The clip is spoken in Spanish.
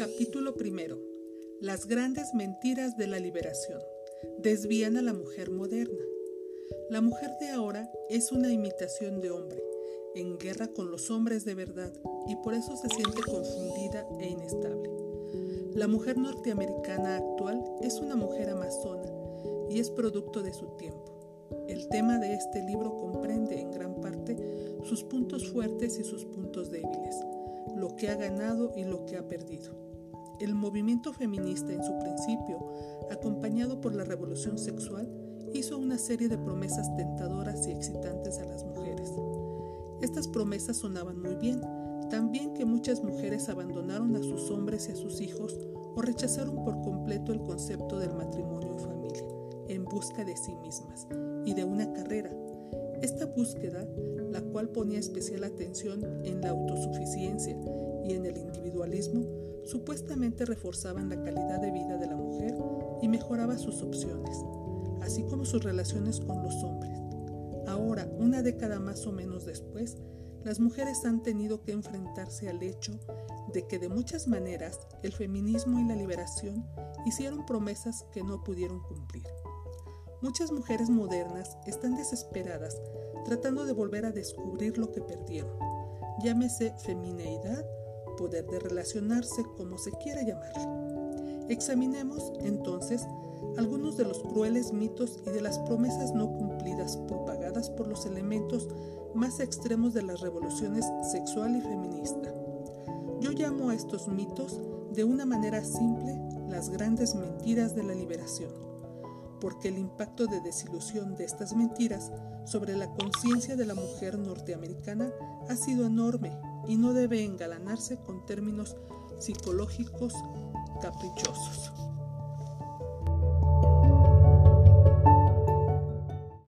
Capítulo primero. Las grandes mentiras de la liberación. Desvían a la mujer moderna. La mujer de ahora es una imitación de hombre, en guerra con los hombres de verdad, y por eso se siente confundida e inestable. La mujer norteamericana actual es una mujer amazona y es producto de su tiempo. El tema de este libro comprende en gran parte sus puntos fuertes y sus puntos débiles lo que ha ganado y lo que ha perdido. El movimiento feminista en su principio, acompañado por la revolución sexual, hizo una serie de promesas tentadoras y excitantes a las mujeres. Estas promesas sonaban muy bien, también que muchas mujeres abandonaron a sus hombres y a sus hijos o rechazaron por completo el concepto del matrimonio y familia, en busca de sí mismas y de una carrera. Esta búsqueda la cual ponía especial atención en la autosuficiencia y en el individualismo, supuestamente reforzaban la calidad de vida de la mujer y mejoraba sus opciones, así como sus relaciones con los hombres. Ahora, una década más o menos después, las mujeres han tenido que enfrentarse al hecho de que de muchas maneras el feminismo y la liberación hicieron promesas que no pudieron cumplir. Muchas mujeres modernas están desesperadas tratando de volver a descubrir lo que perdieron. Llámese femineidad, poder de relacionarse, como se quiera llamarle. Examinemos entonces algunos de los crueles mitos y de las promesas no cumplidas propagadas por los elementos más extremos de las revoluciones sexual y feminista. Yo llamo a estos mitos de una manera simple las grandes mentiras de la liberación porque el impacto de desilusión de estas mentiras sobre la conciencia de la mujer norteamericana ha sido enorme y no debe engalanarse con términos psicológicos caprichosos.